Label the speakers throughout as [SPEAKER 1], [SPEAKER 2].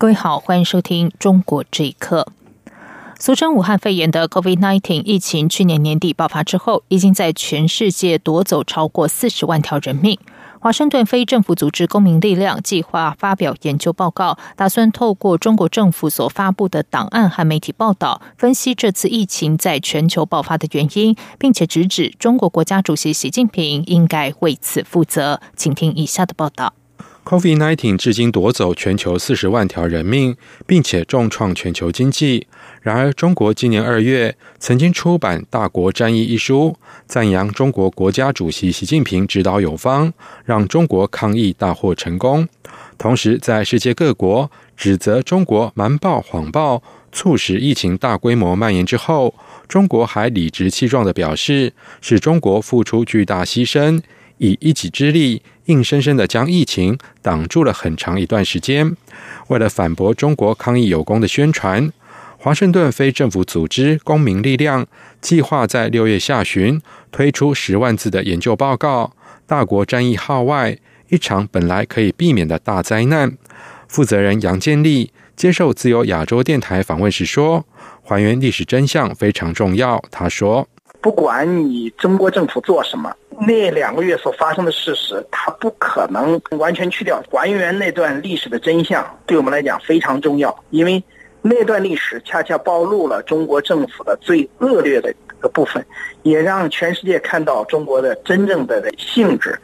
[SPEAKER 1] 各位好，欢迎收听《中国这一刻》。俗称武汉肺炎的 COVID-19 疫情，去年年底爆发之后，已经在全世界夺走超过四十万条人命。华盛顿非政府组织公民力量计划发表研究报告，打算透过中国政府所发布的档案和媒体报道，分析这次疫情在全球爆发的原因，并且直指中国国家主席习近平应该为此负责。请听以下的报道。
[SPEAKER 2] COVID-19 至今夺走全球四十万条人命，并且重创全球经济。然而，中国今年二月曾经出版《大国战役》一书，赞扬中国国家主席习近平指导有方，让中国抗疫大获成功。同时，在世界各国指责中国瞒报、谎报，促使疫情大规模蔓延之后，中国还理直气壮地表示，是中国付出巨大牺牲。以一己之力，硬生生的将疫情挡住了很长一段时间。为了反驳中国抗疫有功的宣传，华盛顿非政府组织公民力量计划在六月下旬推出十万字的研究报告。大国战役号外，一场本来可以避免的大灾难。负责人杨建立接受自由亚洲电台访问时说：“还原历史真相非常重要。”他说：“
[SPEAKER 3] 不管你中国政府做什么。”那两个月所发生的事实，它不可能完全去掉。还原那段历史的真相，对我们来讲非常重要，因为那段历史恰恰暴露了中国政府的最恶劣的一个部分，也让全世界看到中国的真正的性质。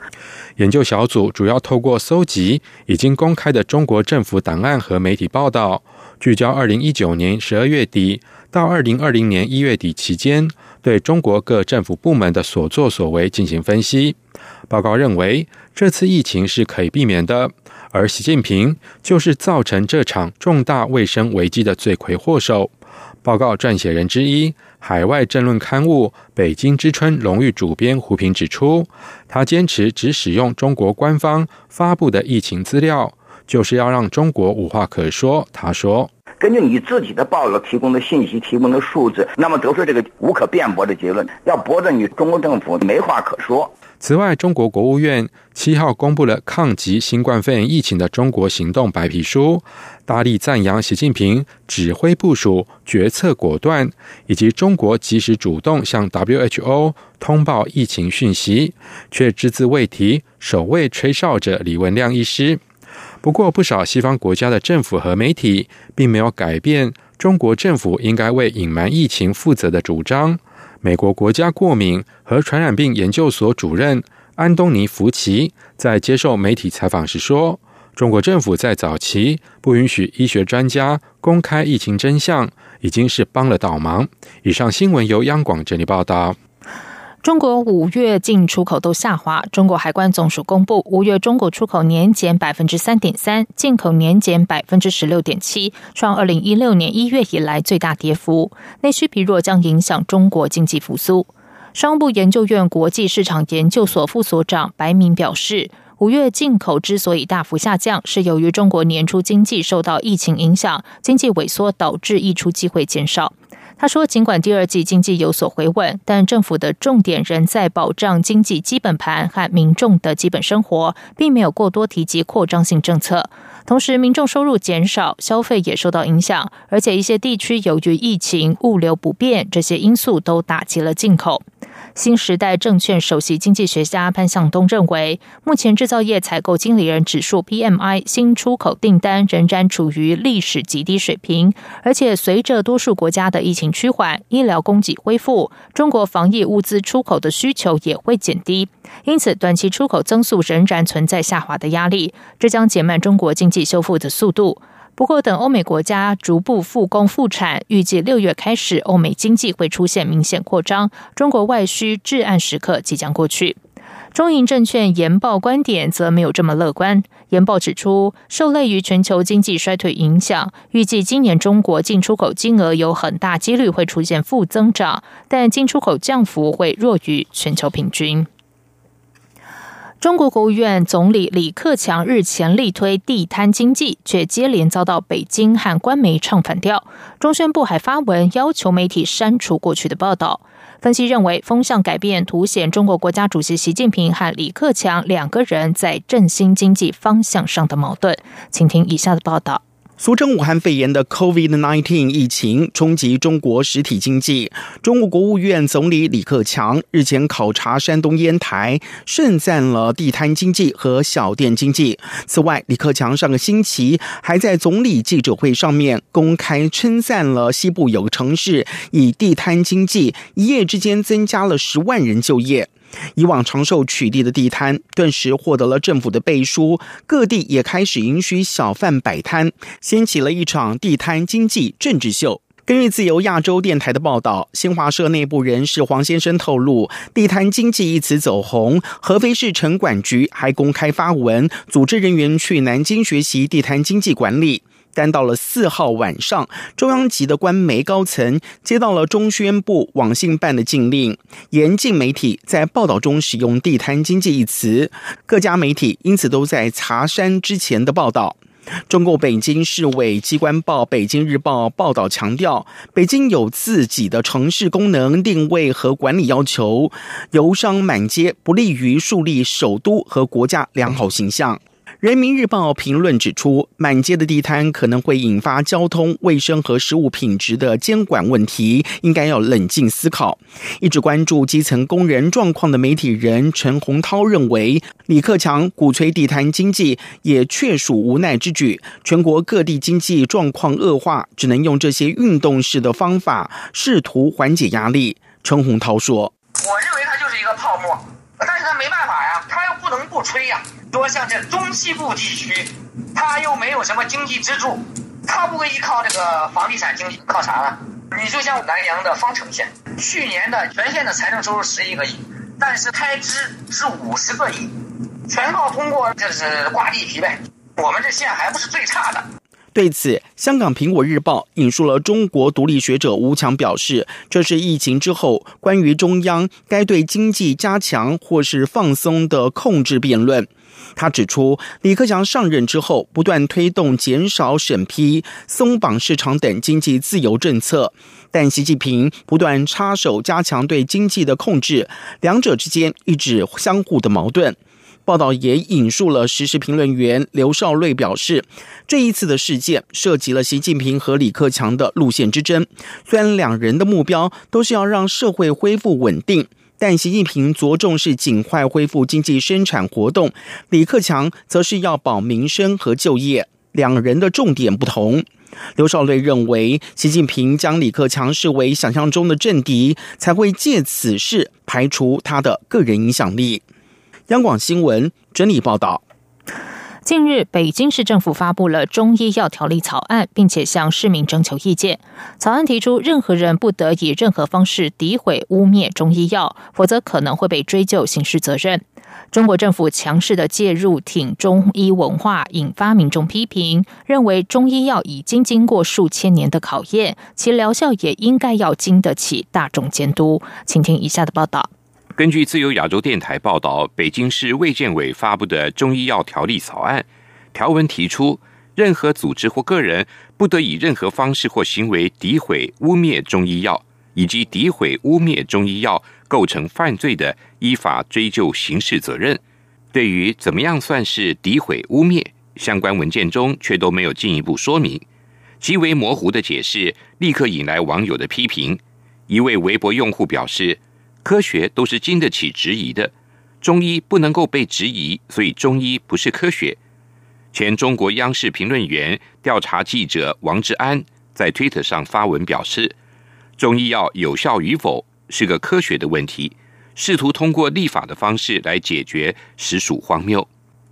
[SPEAKER 2] 研究小组主要透过搜集已经公开的中国政府档案和媒体报道，聚焦二零一九年十二月底到二零二零年一月底期间。对中国各政府部门的所作所为进行分析。报告认为，这次疫情是可以避免的，而习近平就是造成这场重大卫生危机的罪魁祸首。报告撰写人之一、海外政论刊物《北京之春》荣誉主编胡平指出，他坚持只使用中国官方发布的疫情资料，就是要让中国无话可说。他说。
[SPEAKER 4] 根据你自己的报道提供的信息、提供的数字，那么得出这个无可辩驳的结论，要驳着你中国政府没话可说。
[SPEAKER 2] 此外，中国国务院七号公布了抗击新冠肺炎疫情的中国行动白皮书，大力赞扬习近平指挥部署、决策果断，以及中国及时主动向 WHO 通报疫情讯息，却只字未提首位吹哨者李文亮医师。不过，不少西方国家的政府和媒体并没有改变中国政府应该为隐瞒疫情负责的主张。美国国家过敏和传染病研究所主任安东尼·福奇在接受媒体采访时说：“中国政府在早期不允许医学专家公开疫情真相，已经是帮了倒忙。”以上新闻由央广整理报道。
[SPEAKER 1] 中国五月进出口都下滑。中国海关总署公布，五月中国出口年减百分之三点三，进口年减百分之十六点七，创二零一六年一月以来最大跌幅。内需疲弱将影响中国经济复苏。商务部研究院国际市场研究所副所长白明表示，五月进口之所以大幅下降，是由于中国年初经济受到疫情影响，经济萎缩导致溢出机会减少。他说：“尽管第二季经济有所回稳，但政府的重点仍在保障经济基本盘和民众的基本生活，并没有过多提及扩张性政策。同时，民众收入减少，消费也受到影响，而且一些地区由于疫情、物流不便这些因素都打击了进口。”新时代证券首席经济学家潘向东认为，目前制造业采购经理人指数 （PMI） 新出口订单仍然处于历史极低水平，而且随着多数国家的疫情趋缓、医疗供给恢复，中国防疫物资出口的需求也会减低，因此短期出口增速仍然存在下滑的压力，这将减慢中国经济修复的速度。不过，等欧美国家逐步复工复产，预计六月开始，欧美经济会出现明显扩张，中国外需至暗时刻即将过去。中银证券研报观点则没有这么乐观。研报指出，受累于全球经济衰退影响，预计今年中国进出口金额有很大几率会出现负增长，但进出口降幅会弱于全球平均。中国国务院总理李克强日前力推地摊经济，却接连遭到北京和官媒唱反调。中宣部还发文要求媒体删除过去的报道。分析认为，风向改变凸显中国国家主席习近平和李克强两个人在振兴经济方向上的矛盾。请听以下的报道。
[SPEAKER 5] 俗称武汉肺炎的 COVID-19 疫情冲击中国实体经济。中国国务院总理李克强日前考察山东烟台，盛赞了地摊经济和小店经济。此外，李克强上个星期还在总理记者会上面公开称赞了西部有个城市以地摊经济一夜之间增加了十万人就业。以往长寿取缔的地摊，顿时获得了政府的背书，各地也开始允许小贩摆摊，掀起了一场地摊经济政治秀。根据自由亚洲电台的报道，新华社内部人士黄先生透露，地摊经济一词走红，合肥市城管局还公开发文，组织人员去南京学习地摊经济管理。但到了四号晚上，中央级的官媒高层接到了中宣部网信办的禁令，严禁媒体在报道中使用“地摊经济”一词。各家媒体因此都在查删之前的报道。中共北京市委机关报《北京日报》报道强调，北京有自己的城市功能定位和管理要求，游商满街不利于树立首都和国家良好形象。人民日报评论指出，满街的地摊可能会引发交通、卫生和食物品质的监管问题，应该要冷静思考。一直关注基层工人状况的媒体人陈洪涛认为，李克强鼓吹地摊经济也确属无奈之举。全国各地经济状况恶化，只能用这些运动式的方法试图缓解压力。陈洪涛说：“
[SPEAKER 6] 我认为它就是一个泡沫，但是他没办法呀，他又不能不吹呀。”说像这中西部地区，它又没有什么经济支柱，它不依靠这个房地产经济，靠啥呢？你就像南阳的方城县，去年的全县的财政收入十一个亿，但是开支是五十个亿，全靠通过这是挂地皮呗。我们这县还不是最差的。
[SPEAKER 5] 对此，香港《苹果日报》引述了中国独立学者吴强表示：“这是疫情之后关于中央该对经济加强或是放松的控制辩论。”他指出，李克强上任之后，不断推动减少审批、松绑市场等经济自由政策，但习近平不断插手加强对经济的控制，两者之间一直相互的矛盾。报道也引述了时事评论员刘少瑞表示，这一次的事件涉及了习近平和李克强的路线之争。虽然两人的目标都是要让社会恢复稳定，但习近平着重是尽快恢复经济生产活动，李克强则是要保民生和就业。两人的重点不同。刘少瑞认为，习近平将李克强视为想象中的政敌，才会借此事排除他的个人影响力。央广新闻整理报道：
[SPEAKER 1] 近日，北京市政府发布了中医药条例草案，并且向市民征求意见。草案提出，任何人不得以任何方式诋毁、污蔑中医药，否则可能会被追究刑事责任。中国政府强势的介入挺中医文化，引发民众批评，认为中医药已经经过数千年的考验，其疗效也应该要经得起大众监督。请听以下的报道。
[SPEAKER 7] 根据自由亚洲电台报道，北京市卫健委发布的中医药条例草案条文提出，任何组织或个人不得以任何方式或行为诋毁、污蔑中医药，以及诋毁、污蔑中医药构成犯罪的，依法追究刑事责任。对于怎么样算是诋毁、污蔑，相关文件中却都没有进一步说明，极为模糊的解释，立刻引来网友的批评。一位微博用户表示。科学都是经得起质疑的，中医不能够被质疑，所以中医不是科学。前中国央视评论员、调查记者王志安在推特上发文表示，中医药有效与否是个科学的问题，试图通过立法的方式来解决，实属荒谬。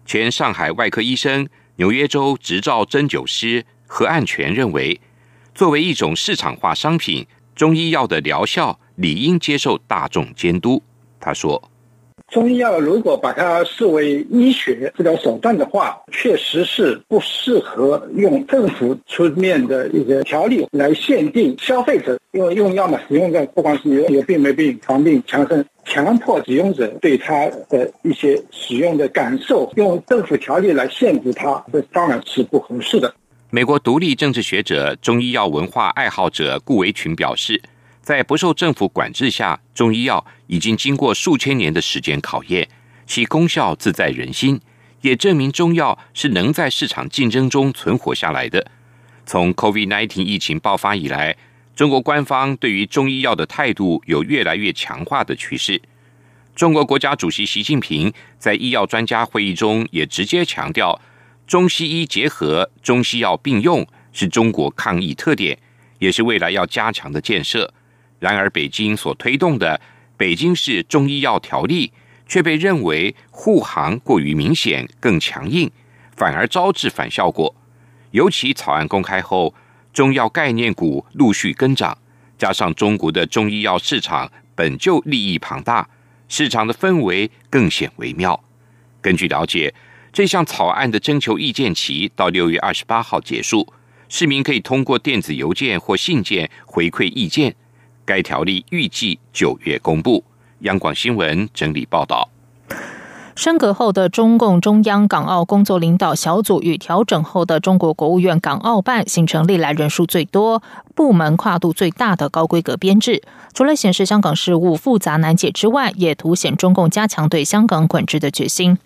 [SPEAKER 7] 前上海外科医生、纽约州执照针灸师何岸全认为，作为一种市场化商品，中医药的疗效。理应接受大众监督，他说：“
[SPEAKER 3] 中医药如果把它视为医学治疗手段的话，确实是不适合用政府出面的一些条例来限定消费者用用药嘛，使用的不管是有有病没病、防病强身，强迫使用者对它的一些使用的感受，用政府条例来限制它，这当然是不合适的。
[SPEAKER 7] 美国独立政治学者、中医药文化爱好者顾维群表示。在不受政府管制下，中医药已经经过数千年的时间考验，其功效自在人心，也证明中药是能在市场竞争中存活下来的。从 COVID-19 疫情爆发以来，中国官方对于中医药的态度有越来越强化的趋势。中国国家主席习近平在医药专家会议中也直接强调，中西医结合、中西药并用是中国抗疫特点，也是未来要加强的建设。然而，北京所推动的《北京市中医药条例》却被认为护航过于明显、更强硬，反而招致反效果。尤其草案公开后，中药概念股陆续跟涨，加上中国的中医药市场本就利益庞大，市场的氛围更显微妙。根据了解，这项草案的征求意见期到六月二十八号结束，市民可以通过电子邮件或信件回馈意见。该条例预计九月公布。央广新闻整理报道。
[SPEAKER 1] 升格后的中共中央港澳工作领导小组与调整后的中国国务院港澳办形成历来人数最多、部门跨度最大的高规格编制。除了显示香港事务复杂难解之外，也凸显中共加强对香港管制的决心。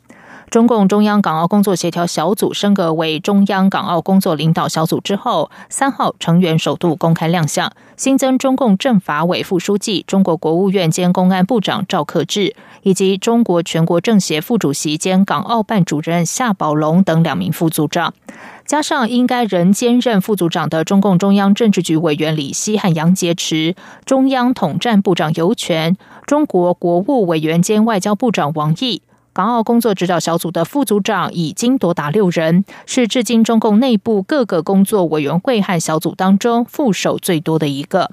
[SPEAKER 1] 中共中央港澳工作协调小组升格为中央港澳工作领导小组之后，三号成员首度公开亮相，新增中共政法委副书记、中国国务院兼公安部长赵克志，以及中国全国政协副主席兼港澳办主任夏宝龙等两名副组长，加上应该仍兼任副组长的中共中央政治局委员李希和杨洁篪，中央统战部长尤权，中国国务委员兼外交部长王毅。港澳工作指导小组的副组长已经多达六人，是至今中共内部各个工作委员会和小组当中副手最多的一个。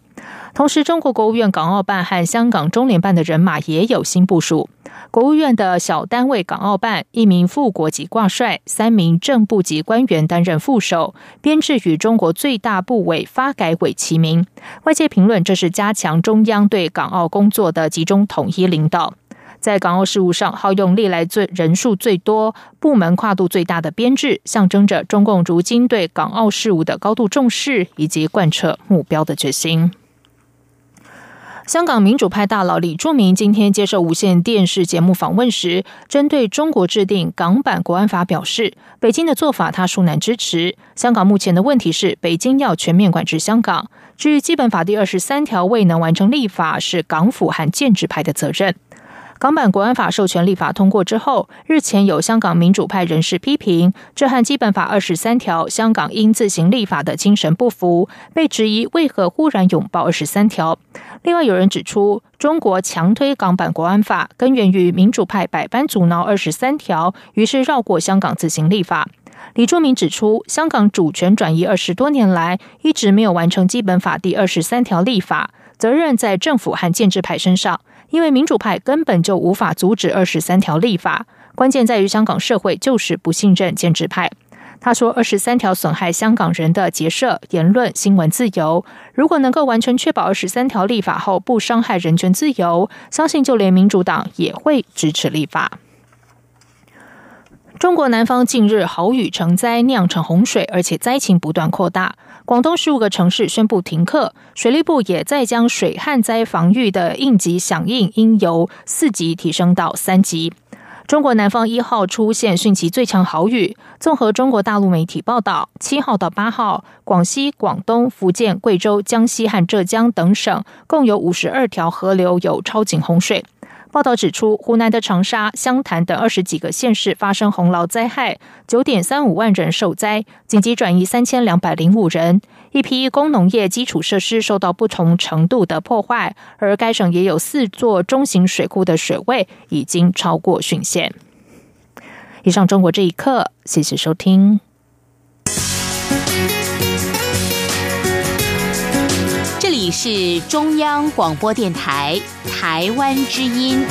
[SPEAKER 1] 同时，中国国务院港澳办和香港中联办的人马也有新部署。国务院的小单位港澳办一名副国级挂帅，三名正部级官员担任副手，编制与中国最大部委发改委齐名。外界评论这是加强中央对港澳工作的集中统一领导。在港澳事务上耗用历来最人数最多、部门跨度最大的编制，象征着中共如今对港澳事务的高度重视以及贯彻目标的决心。香港民主派大佬李柱铭今天接受无线电视节目访问时，针对中国制定港版国安法表示，北京的做法他恕难支持。香港目前的问题是，北京要全面管制香港。至于基本法第二十三条未能完成立法，是港府和建制派的责任。港版国安法授权立法通过之后，日前有香港民主派人士批评，这和基本法二十三条香港应自行立法的精神不符，被质疑为何忽然拥抱二十三条。另外有人指出，中国强推港版国安法，根源于民主派百般阻挠二十三条，于是绕过香港自行立法。李柱铭指出，香港主权转移二十多年来，一直没有完成基本法第二十三条立法，责任在政府和建制派身上。因为民主派根本就无法阻止二十三条立法，关键在于香港社会就是不信任建制派。他说，二十三条损害香港人的结社、言论、新闻自由。如果能够完全确保二十三条立法后不伤害人权自由，相信就连民主党也会支持立法。中国南方近日豪雨成灾，酿成洪水，而且灾情不断扩大。广东十五个城市宣布停课，水利部也在将水旱灾防御的应急响应应由四级提升到三级。中国南方一号出现汛期最强豪雨，综合中国大陆媒体报道，七号到八号，广西、广东、福建、贵州、江西和浙江等省共有五十二条河流有超警洪水。报道指出，湖南的长沙、湘潭等二十几个县市发生洪涝灾害，九点三五万人受灾，紧急转移三千两百零五人。一批工农业基础设施受到不同程度的破坏，而该省也有四座中型水库的水位已经超过汛限。以上，中国这一刻，谢谢收听。
[SPEAKER 8] 你是中央广播电台。台湾之音。